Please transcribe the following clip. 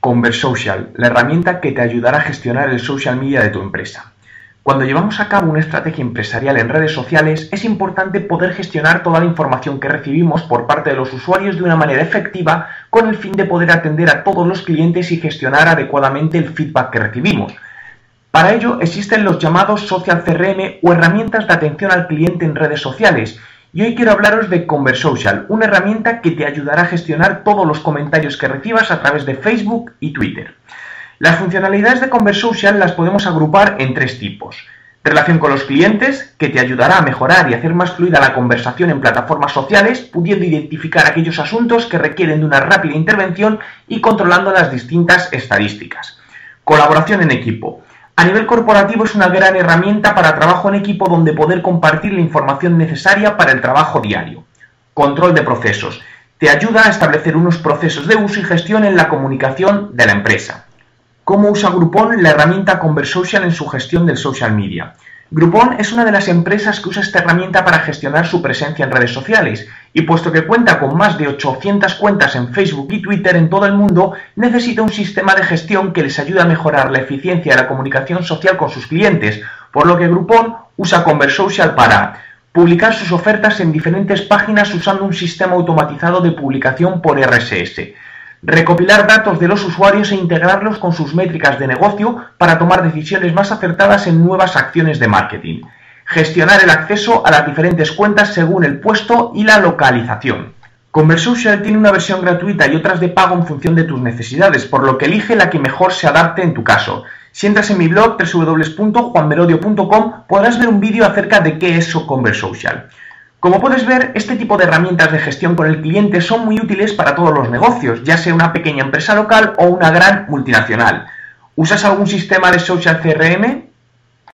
Conversocial, la herramienta que te ayudará a gestionar el social media de tu empresa. Cuando llevamos a cabo una estrategia empresarial en redes sociales, es importante poder gestionar toda la información que recibimos por parte de los usuarios de una manera efectiva con el fin de poder atender a todos los clientes y gestionar adecuadamente el feedback que recibimos. Para ello existen los llamados social CRM o herramientas de atención al cliente en redes sociales, y hoy quiero hablaros de Conversocial, una herramienta que te ayudará a gestionar todos los comentarios que recibas a través de Facebook y Twitter. Las funcionalidades de Conversocial las podemos agrupar en tres tipos. Relación con los clientes, que te ayudará a mejorar y hacer más fluida la conversación en plataformas sociales, pudiendo identificar aquellos asuntos que requieren de una rápida intervención y controlando las distintas estadísticas. Colaboración en equipo. A nivel corporativo es una gran herramienta para trabajo en equipo donde poder compartir la información necesaria para el trabajo diario. Control de procesos. Te ayuda a establecer unos procesos de uso y gestión en la comunicación de la empresa. ¿Cómo usa Groupon la herramienta Conversocial en su gestión del social media? Groupon es una de las empresas que usa esta herramienta para gestionar su presencia en redes sociales y puesto que cuenta con más de 800 cuentas en Facebook y Twitter en todo el mundo, necesita un sistema de gestión que les ayude a mejorar la eficiencia de la comunicación social con sus clientes, por lo que Groupon usa Conversocial para publicar sus ofertas en diferentes páginas usando un sistema automatizado de publicación por RSS, recopilar datos de los usuarios e integrarlos con sus métricas de negocio para tomar decisiones más acertadas en nuevas acciones de marketing, gestionar el acceso a las diferentes cuentas según el puesto y la localización. Conversocial tiene una versión gratuita y otras de pago en función de tus necesidades, por lo que elige la que mejor se adapte en tu caso. Si entras en mi blog www.juanmerodio.com podrás ver un vídeo acerca de qué es Conversocial. Como puedes ver, este tipo de herramientas de gestión con el cliente son muy útiles para todos los negocios, ya sea una pequeña empresa local o una gran multinacional. ¿Usas algún sistema de social CRM?